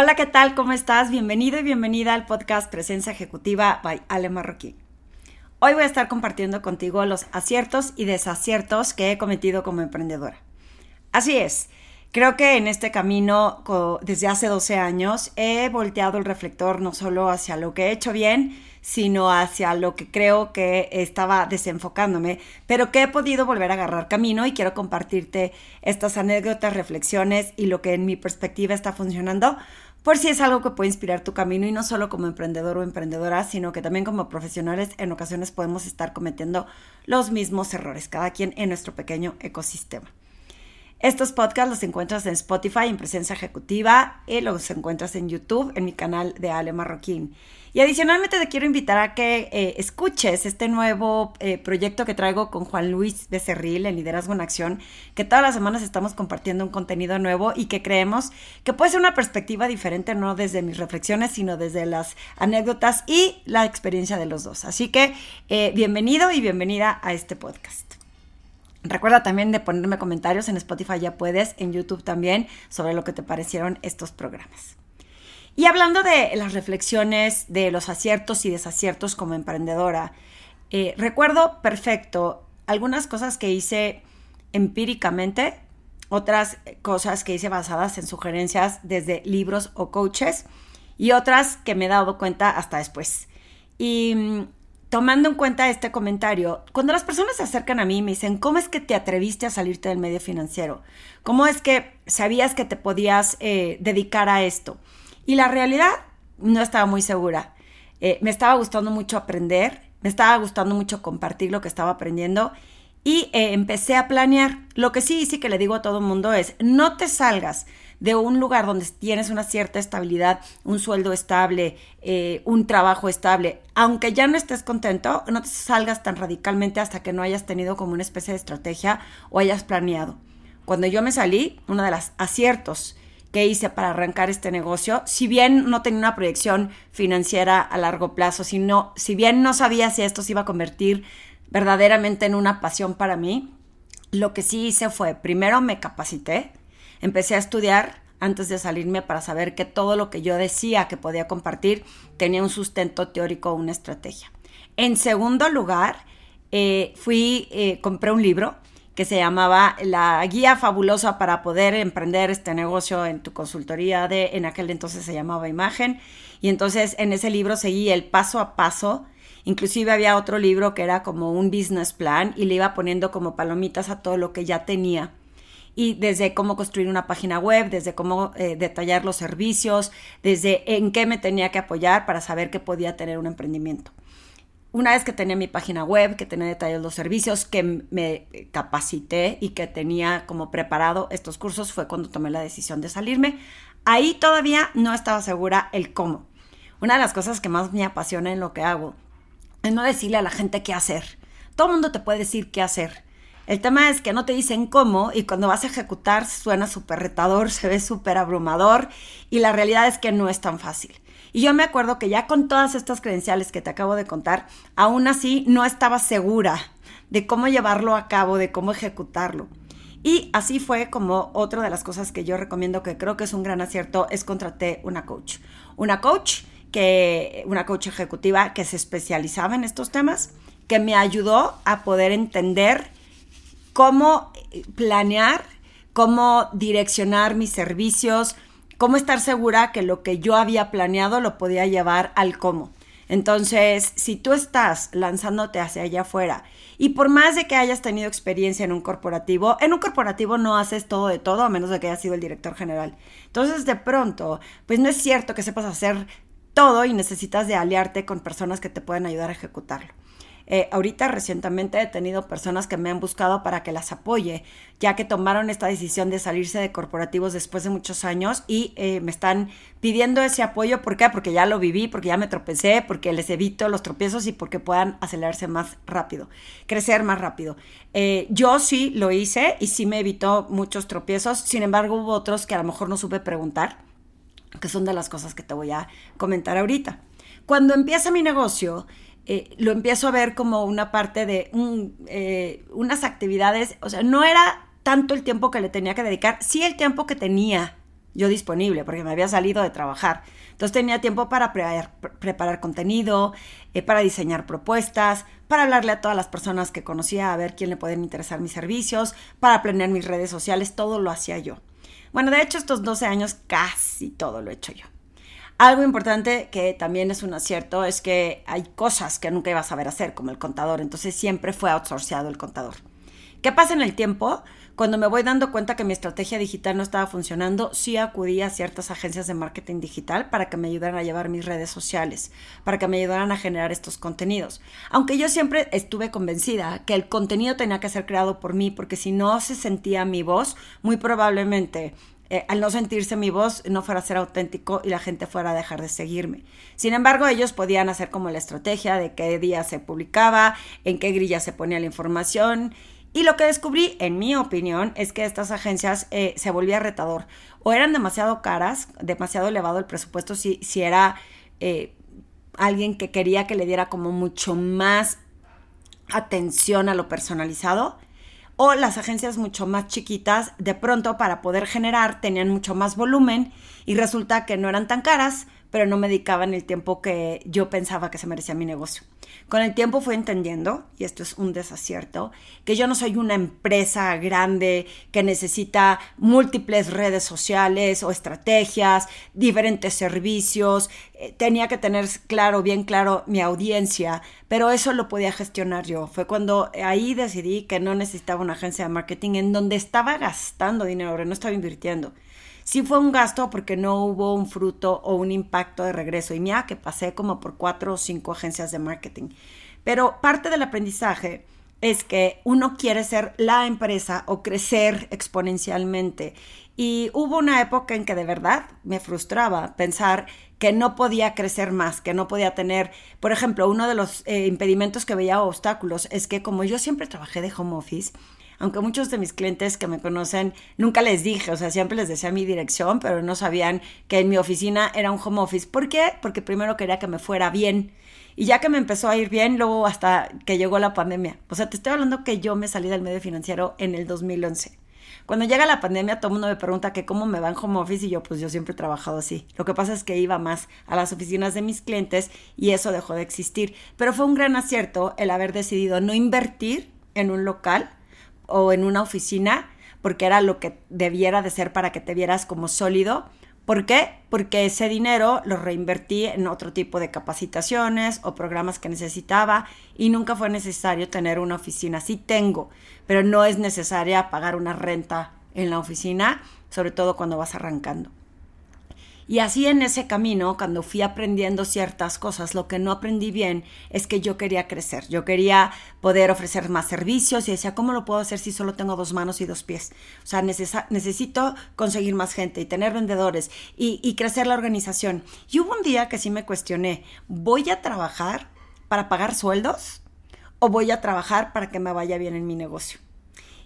Hola, ¿qué tal? ¿Cómo estás? Bienvenido y bienvenida al podcast Presencia Ejecutiva by Ale Marroquín. Hoy voy a estar compartiendo contigo los aciertos y desaciertos que he cometido como emprendedora. Así es, creo que en este camino desde hace 12 años he volteado el reflector no solo hacia lo que he hecho bien, sino hacia lo que creo que estaba desenfocándome, pero que he podido volver a agarrar camino y quiero compartirte estas anécdotas, reflexiones y lo que en mi perspectiva está funcionando por si es algo que puede inspirar tu camino y no solo como emprendedor o emprendedora, sino que también como profesionales en ocasiones podemos estar cometiendo los mismos errores, cada quien en nuestro pequeño ecosistema. Estos podcasts los encuentras en Spotify en presencia ejecutiva y los encuentras en YouTube en mi canal de Ale Marroquín. Y adicionalmente te quiero invitar a que eh, escuches este nuevo eh, proyecto que traigo con Juan Luis Becerril en Liderazgo en Acción, que todas las semanas estamos compartiendo un contenido nuevo y que creemos que puede ser una perspectiva diferente, no desde mis reflexiones, sino desde las anécdotas y la experiencia de los dos. Así que eh, bienvenido y bienvenida a este podcast. Recuerda también de ponerme comentarios en Spotify, ya puedes, en YouTube también, sobre lo que te parecieron estos programas. Y hablando de las reflexiones, de los aciertos y desaciertos como emprendedora, eh, recuerdo perfecto algunas cosas que hice empíricamente, otras cosas que hice basadas en sugerencias desde libros o coaches y otras que me he dado cuenta hasta después. Y mm, tomando en cuenta este comentario, cuando las personas se acercan a mí y me dicen, ¿cómo es que te atreviste a salirte del medio financiero? ¿Cómo es que sabías que te podías eh, dedicar a esto? Y la realidad no estaba muy segura. Eh, me estaba gustando mucho aprender, me estaba gustando mucho compartir lo que estaba aprendiendo y eh, empecé a planear. Lo que sí sí que le digo a todo el mundo es, no te salgas de un lugar donde tienes una cierta estabilidad, un sueldo estable, eh, un trabajo estable, aunque ya no estés contento, no te salgas tan radicalmente hasta que no hayas tenido como una especie de estrategia o hayas planeado. Cuando yo me salí, uno de los aciertos que hice para arrancar este negocio, si bien no tenía una proyección financiera a largo plazo, sino, si bien no sabía si esto se iba a convertir verdaderamente en una pasión para mí, lo que sí hice fue, primero me capacité, empecé a estudiar antes de salirme para saber que todo lo que yo decía que podía compartir tenía un sustento teórico o una estrategia. En segundo lugar, eh, fui, eh, compré un libro que se llamaba La Guía Fabulosa para poder emprender este negocio en tu consultoría de, en aquel entonces se llamaba Imagen. Y entonces en ese libro seguí el paso a paso. Inclusive había otro libro que era como un business plan y le iba poniendo como palomitas a todo lo que ya tenía. Y desde cómo construir una página web, desde cómo eh, detallar los servicios, desde en qué me tenía que apoyar para saber que podía tener un emprendimiento una vez que tenía mi página web, que tenía detallados los servicios, que me capacité y que tenía como preparado estos cursos, fue cuando tomé la decisión de salirme. Ahí todavía no estaba segura el cómo. Una de las cosas que más me apasiona en lo que hago es no decirle a la gente qué hacer. Todo el mundo te puede decir qué hacer. El tema es que no te dicen cómo y cuando vas a ejecutar suena súper retador, se ve súper abrumador y la realidad es que no es tan fácil. Y yo me acuerdo que ya con todas estas credenciales que te acabo de contar, aún así no estaba segura de cómo llevarlo a cabo, de cómo ejecutarlo. Y así fue como otra de las cosas que yo recomiendo que creo que es un gran acierto es contraté una coach. Una coach que una coach ejecutiva que se especializaba en estos temas, que me ayudó a poder entender cómo planear, cómo direccionar mis servicios, cómo estar segura que lo que yo había planeado lo podía llevar al cómo. Entonces, si tú estás lanzándote hacia allá afuera y por más de que hayas tenido experiencia en un corporativo, en un corporativo no haces todo de todo a menos de que hayas sido el director general. Entonces, de pronto, pues no es cierto que sepas hacer todo y necesitas de aliarte con personas que te pueden ayudar a ejecutarlo. Eh, ahorita recientemente he tenido personas que me han buscado para que las apoye, ya que tomaron esta decisión de salirse de corporativos después de muchos años y eh, me están pidiendo ese apoyo. ¿Por qué? Porque ya lo viví, porque ya me tropecé, porque les evito los tropiezos y porque puedan acelerarse más rápido, crecer más rápido. Eh, yo sí lo hice y sí me evitó muchos tropiezos, sin embargo hubo otros que a lo mejor no supe preguntar, que son de las cosas que te voy a comentar ahorita. Cuando empieza mi negocio, eh, lo empiezo a ver como una parte de eh, unas actividades, o sea, no era tanto el tiempo que le tenía que dedicar, sí el tiempo que tenía yo disponible porque me había salido de trabajar. Entonces tenía tiempo para preparar contenido, eh, para diseñar propuestas, para hablarle a todas las personas que conocía a ver quién le pueden interesar mis servicios, para planear mis redes sociales, todo lo hacía yo. Bueno, de hecho estos 12 años casi todo lo he hecho yo. Algo importante que también es un acierto es que hay cosas que nunca iba a saber hacer, como el contador, entonces siempre fue outsourceado el contador. ¿Qué pasa en el tiempo? Cuando me voy dando cuenta que mi estrategia digital no estaba funcionando, sí acudí a ciertas agencias de marketing digital para que me ayudaran a llevar mis redes sociales, para que me ayudaran a generar estos contenidos. Aunque yo siempre estuve convencida que el contenido tenía que ser creado por mí, porque si no se sentía mi voz, muy probablemente eh, al no sentirse mi voz, no fuera a ser auténtico y la gente fuera a dejar de seguirme. Sin embargo, ellos podían hacer como la estrategia de qué día se publicaba, en qué grilla se ponía la información. Y lo que descubrí, en mi opinión, es que estas agencias eh, se volvía retador. O eran demasiado caras, demasiado elevado el presupuesto si, si era eh, alguien que quería que le diera como mucho más atención a lo personalizado o las agencias mucho más chiquitas de pronto para poder generar tenían mucho más volumen y resulta que no eran tan caras, pero no me dedicaban el tiempo que yo pensaba que se merecía mi negocio. Con el tiempo fui entendiendo, y esto es un desacierto, que yo no soy una empresa grande que necesita múltiples redes sociales o estrategias, diferentes servicios. Eh, tenía que tener claro, bien claro, mi audiencia, pero eso lo podía gestionar yo. Fue cuando ahí decidí que no necesitaba una agencia de marketing en donde estaba gastando dinero, no estaba invirtiendo sí fue un gasto porque no hubo un fruto o un impacto de regreso. Y mira que pasé como por cuatro o cinco agencias de marketing. Pero parte del aprendizaje es que uno quiere ser la empresa o crecer exponencialmente. Y hubo una época en que de verdad me frustraba pensar que no podía crecer más, que no podía tener, por ejemplo, uno de los eh, impedimentos que veía obstáculos es que como yo siempre trabajé de home office, aunque muchos de mis clientes que me conocen nunca les dije, o sea, siempre les decía mi dirección, pero no sabían que en mi oficina era un home office. ¿Por qué? Porque primero quería que me fuera bien. Y ya que me empezó a ir bien, luego hasta que llegó la pandemia. O sea, te estoy hablando que yo me salí del medio financiero en el 2011. Cuando llega la pandemia, todo el mundo me pregunta que cómo me va en home office y yo, pues yo siempre he trabajado así. Lo que pasa es que iba más a las oficinas de mis clientes y eso dejó de existir. Pero fue un gran acierto el haber decidido no invertir en un local o en una oficina, porque era lo que debiera de ser para que te vieras como sólido. ¿Por qué? Porque ese dinero lo reinvertí en otro tipo de capacitaciones o programas que necesitaba y nunca fue necesario tener una oficina. Sí tengo, pero no es necesaria pagar una renta en la oficina, sobre todo cuando vas arrancando. Y así en ese camino, cuando fui aprendiendo ciertas cosas, lo que no aprendí bien es que yo quería crecer, yo quería poder ofrecer más servicios y decía, ¿cómo lo puedo hacer si solo tengo dos manos y dos pies? O sea, necesito conseguir más gente y tener vendedores y, crecer la organización. Y hubo un día que sí me cuestioné, ¿voy a trabajar para pagar sueldos o voy a trabajar para que me vaya bien en mi negocio?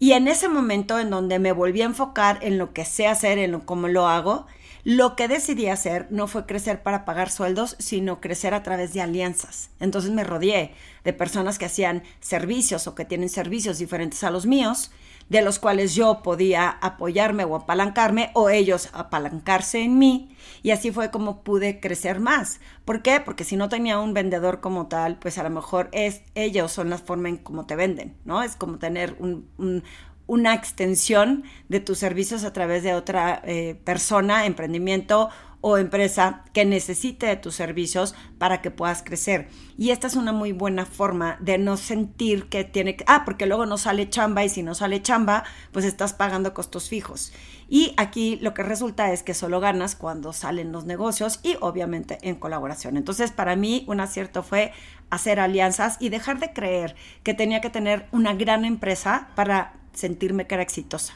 Y en ese momento en donde me volví a enfocar en lo que sé hacer, en lo, cómo lo hago, lo que decidí hacer no fue crecer para pagar sueldos, sino crecer a través de alianzas. Entonces me rodeé de personas que hacían servicios o que tienen servicios diferentes a los míos, de los cuales yo podía apoyarme o apalancarme o ellos apalancarse en mí y así fue como pude crecer más. ¿Por qué? Porque si no tenía un vendedor como tal, pues a lo mejor es ellos son la forma en cómo te venden, ¿no? Es como tener un, una extensión de tus servicios a través de otra eh, persona, emprendimiento o empresa que necesite de tus servicios para que puedas crecer. Y esta es una muy buena forma de no sentir que tiene que, ah, porque luego no sale chamba y si no sale chamba, pues estás pagando costos fijos. Y aquí lo que resulta es que solo ganas cuando salen los negocios y obviamente en colaboración. Entonces, para mí un acierto fue hacer alianzas y dejar de creer que tenía que tener una gran empresa para sentirme que era exitosa.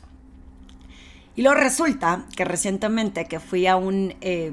Y luego resulta que recientemente que fui a un, eh,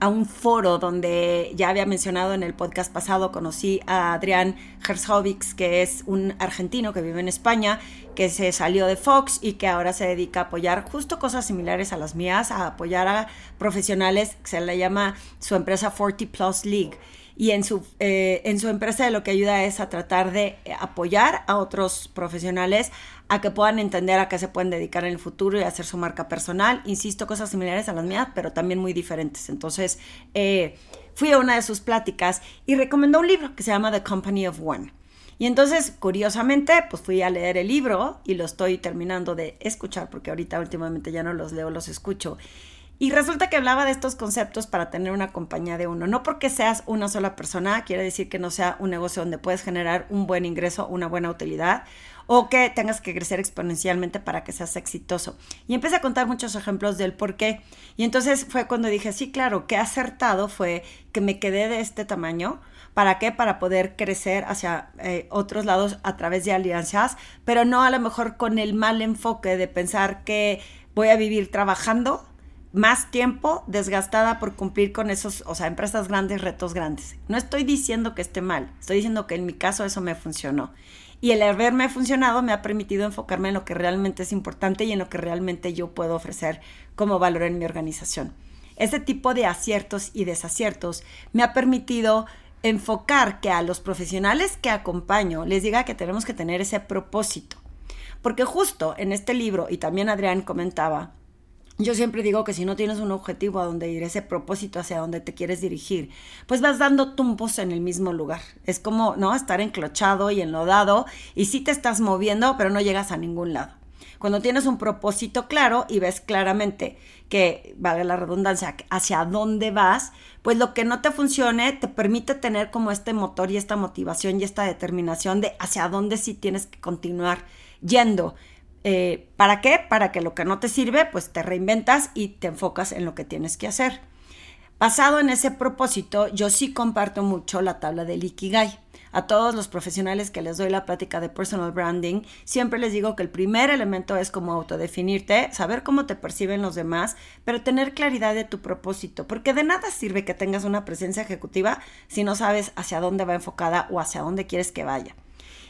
a un foro donde ya había mencionado en el podcast pasado, conocí a Adrián Herzovix, que es un argentino que vive en España, que se salió de Fox y que ahora se dedica a apoyar justo cosas similares a las mías, a apoyar a profesionales, se le llama su empresa 40 Plus League y en su, eh, en su empresa lo que ayuda es a tratar de apoyar a otros profesionales a que puedan entender a qué se pueden dedicar en el futuro y hacer su marca personal. Insisto, cosas similares a las mías, pero también muy diferentes. Entonces, eh, fui a una de sus pláticas y recomendó un libro que se llama The Company of One. Y entonces, curiosamente, pues fui a leer el libro y lo estoy terminando de escuchar, porque ahorita últimamente ya no los leo, los escucho. Y resulta que hablaba de estos conceptos para tener una compañía de uno. No porque seas una sola persona, quiere decir que no sea un negocio donde puedes generar un buen ingreso, una buena utilidad, o que tengas que crecer exponencialmente para que seas exitoso. Y empecé a contar muchos ejemplos del por qué. Y entonces fue cuando dije, sí, claro, que acertado fue que me quedé de este tamaño. ¿Para qué? Para poder crecer hacia eh, otros lados a través de alianzas, pero no a lo mejor con el mal enfoque de pensar que voy a vivir trabajando más tiempo desgastada por cumplir con esos, o sea, empresas grandes, retos grandes. No estoy diciendo que esté mal, estoy diciendo que en mi caso eso me funcionó. Y el haberme funcionado me ha permitido enfocarme en lo que realmente es importante y en lo que realmente yo puedo ofrecer como valor en mi organización. Ese tipo de aciertos y desaciertos me ha permitido enfocar que a los profesionales que acompaño les diga que tenemos que tener ese propósito. Porque justo en este libro, y también Adrián comentaba, yo siempre digo que si no tienes un objetivo a donde ir, ese propósito hacia donde te quieres dirigir, pues vas dando tumbos en el mismo lugar. Es como, ¿no? Estar enclochado y enlodado y sí te estás moviendo, pero no llegas a ningún lado. Cuando tienes un propósito claro y ves claramente que, vale la redundancia, hacia dónde vas, pues lo que no te funcione te permite tener como este motor y esta motivación y esta determinación de hacia dónde sí tienes que continuar yendo. Eh, ¿Para qué? Para que lo que no te sirve, pues te reinventas y te enfocas en lo que tienes que hacer. Basado en ese propósito, yo sí comparto mucho la tabla del Ikigai. A todos los profesionales que les doy la plática de personal branding, siempre les digo que el primer elemento es como autodefinirte, saber cómo te perciben los demás, pero tener claridad de tu propósito, porque de nada sirve que tengas una presencia ejecutiva si no sabes hacia dónde va enfocada o hacia dónde quieres que vaya.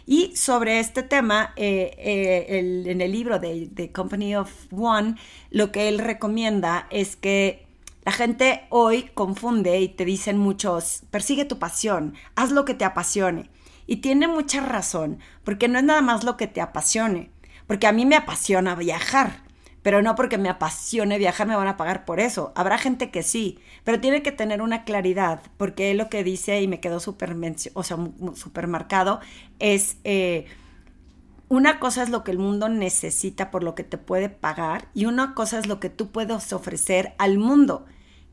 Y sobre este tema, eh, eh, en el libro de The Company of One, lo que él recomienda es que la gente hoy confunde y te dicen muchos, persigue tu pasión, haz lo que te apasione. Y tiene mucha razón, porque no es nada más lo que te apasione, porque a mí me apasiona viajar pero no porque me apasione viajar me van a pagar por eso. Habrá gente que sí, pero tiene que tener una claridad, porque lo que dice y me quedó súper o sea, es... Eh, una cosa es lo que el mundo necesita por lo que te puede pagar y una cosa es lo que tú puedes ofrecer al mundo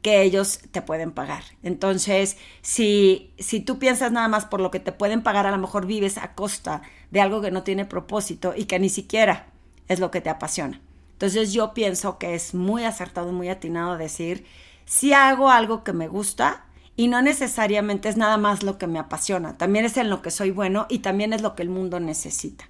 que ellos te pueden pagar. Entonces, si, si tú piensas nada más por lo que te pueden pagar, a lo mejor vives a costa de algo que no tiene propósito y que ni siquiera es lo que te apasiona. Entonces yo pienso que es muy acertado y muy atinado decir, si hago algo que me gusta y no necesariamente es nada más lo que me apasiona, también es en lo que soy bueno y también es lo que el mundo necesita.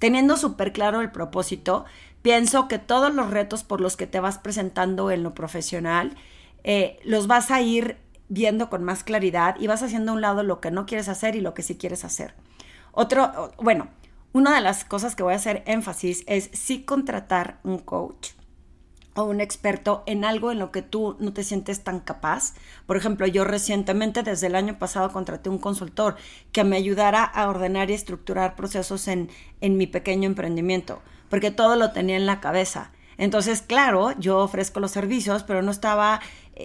Teniendo súper claro el propósito, pienso que todos los retos por los que te vas presentando en lo profesional, eh, los vas a ir viendo con más claridad y vas haciendo a un lado lo que no quieres hacer y lo que sí quieres hacer. Otro, bueno, una de las cosas que voy a hacer énfasis es sí contratar un coach o un experto en algo en lo que tú no te sientes tan capaz. Por ejemplo, yo recientemente, desde el año pasado, contraté un consultor que me ayudara a ordenar y estructurar procesos en, en mi pequeño emprendimiento, porque todo lo tenía en la cabeza. Entonces, claro, yo ofrezco los servicios, pero no estaba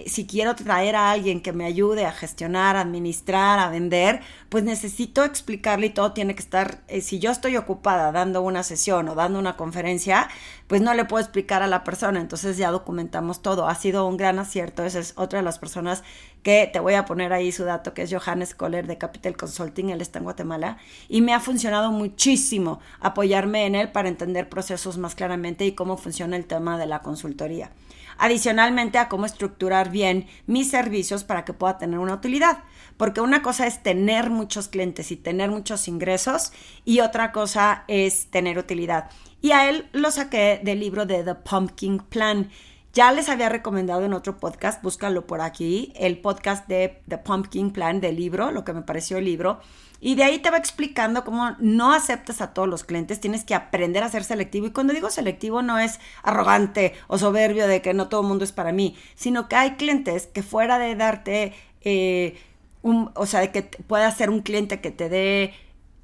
si quiero traer a alguien que me ayude a gestionar, administrar, a vender, pues necesito explicarle y todo tiene que estar, eh, si yo estoy ocupada dando una sesión o dando una conferencia, pues no le puedo explicar a la persona, entonces ya documentamos todo. Ha sido un gran acierto, esa es otra de las personas que te voy a poner ahí su dato, que es Johannes Kohler de Capital Consulting, él está en Guatemala, y me ha funcionado muchísimo apoyarme en él para entender procesos más claramente y cómo funciona el tema de la consultoría adicionalmente a cómo estructurar bien mis servicios para que pueda tener una utilidad. Porque una cosa es tener muchos clientes y tener muchos ingresos y otra cosa es tener utilidad. Y a él lo saqué del libro de The Pumpkin Plan. Ya les había recomendado en otro podcast, búscalo por aquí, el podcast de The Pumpkin Plan del libro, lo que me pareció el libro. Y de ahí te va explicando cómo no aceptas a todos los clientes, tienes que aprender a ser selectivo. Y cuando digo selectivo no es arrogante o soberbio de que no todo el mundo es para mí, sino que hay clientes que fuera de darte... Eh, un, o sea, de que pueda ser un cliente que te dé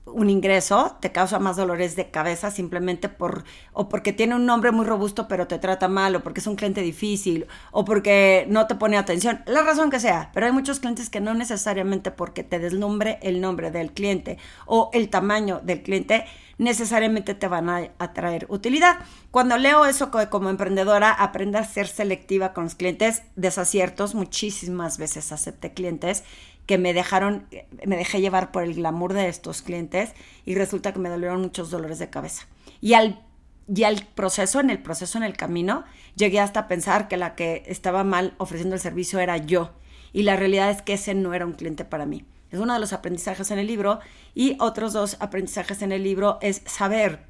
un ingreso, te causa más dolores de cabeza simplemente por, o porque tiene un nombre muy robusto pero te trata mal, o porque es un cliente difícil, o porque no te pone atención, la razón que sea, pero hay muchos clientes que no necesariamente porque te deslumbre el nombre del cliente o el tamaño del cliente, necesariamente te van a, traer utilidad. Cuando leo eso como, emprendedora, aprender a ser selectiva con los clientes, desaciertos, muchísimas veces acepté clientes que me dejaron, me dejé llevar por el glamour de estos clientes y resulta que me dolieron muchos dolores de cabeza. Y al, y al proceso, en el proceso, en el camino, llegué hasta pensar que la que estaba mal ofreciendo el servicio era yo. Y la realidad es que ese no era un cliente para mí. Es uno de los aprendizajes en el libro. Y otros dos aprendizajes en el libro es saber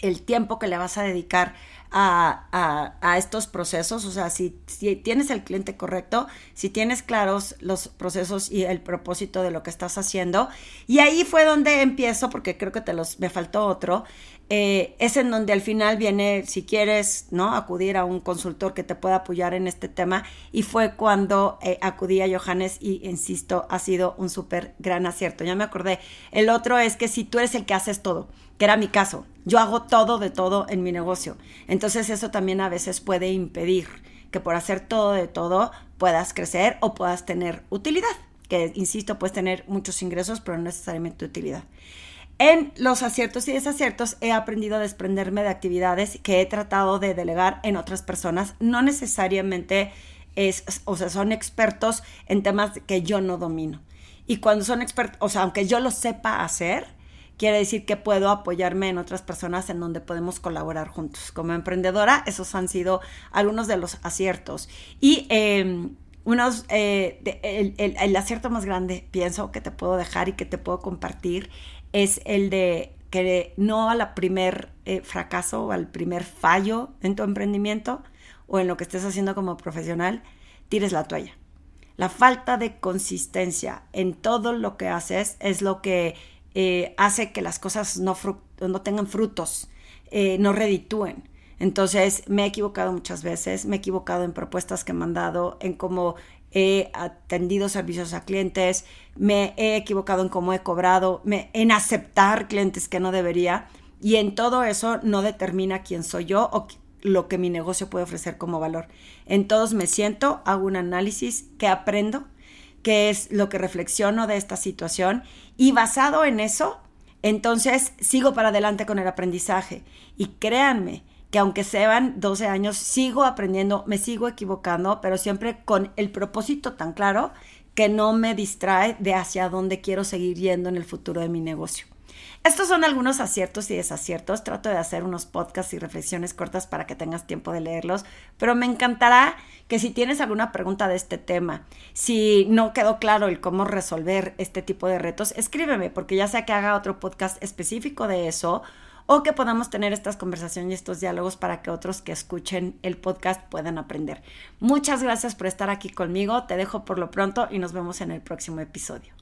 el tiempo que le vas a dedicar a, estos procesos, o sea, si, si, tienes el cliente correcto, si tienes claros los procesos y el propósito de lo que estás haciendo. Y ahí fue donde empiezo, porque creo que te los, me faltó otro, eh, es en donde al final viene, si quieres, ¿no? Acudir a un consultor que te pueda apoyar en este tema. Y fue cuando eh, acudí a Johannes y, insisto, ha sido un súper gran acierto. Ya me acordé. El otro es que si tú eres el que haces todo, que era mi caso, yo hago todo de todo en mi negocio. Entonces eso también a veces puede impedir que por hacer todo de todo puedas crecer o puedas tener utilidad. Que, insisto, puedes tener muchos ingresos, pero no necesariamente utilidad. En los aciertos y desaciertos he aprendido a desprenderme de actividades que he tratado de delegar en otras personas. No necesariamente es, o sea, son expertos en temas que yo no domino. Y cuando son expertos, o sea, aunque yo lo sepa hacer, quiere decir que puedo apoyarme en otras personas en donde podemos colaborar juntos. Como emprendedora, esos han sido algunos de los aciertos. Y em, unos, eh, el, acierto más grande, pienso, que te puedo dejar y que te puedo compartir es el de que no a la primer eh, fracaso o al primer fallo en tu emprendimiento o en lo que estés haciendo como profesional, tires la toalla. La falta de consistencia en todo lo que haces es lo que eh, hace que las cosas no, no tengan frutos, no reditúen. Entonces me he equivocado muchas veces, me he equivocado en propuestas que me han dado, en cómo he atendido servicios a clientes, me he equivocado en cómo he cobrado, me, en aceptar clientes que no debería y en todo eso no determina quién soy yo o lo que mi negocio puede ofrecer como valor. En todos me siento, hago un análisis, que aprendo, qué es lo que reflexiono de esta situación y basado en eso, entonces sigo para adelante con el aprendizaje. Y créanme, que aunque sean 12 años, sigo aprendiendo, me sigo equivocando, pero siempre con el propósito tan claro que no me distrae de hacia dónde quiero seguir yendo en el futuro de mi negocio. Estos son algunos aciertos y desaciertos. Trato de hacer unos podcasts y reflexiones cortas para que tengas tiempo de leerlos, pero me encantará que si tienes alguna pregunta de este tema, si no quedó claro el cómo resolver este tipo de retos, escríbeme, porque ya sea que haga otro podcast específico de eso o que podamos tener estas conversaciones y estos diálogos para que otros que escuchen el podcast puedan aprender. Muchas gracias por estar aquí conmigo, te dejo por lo pronto y nos vemos en el próximo episodio.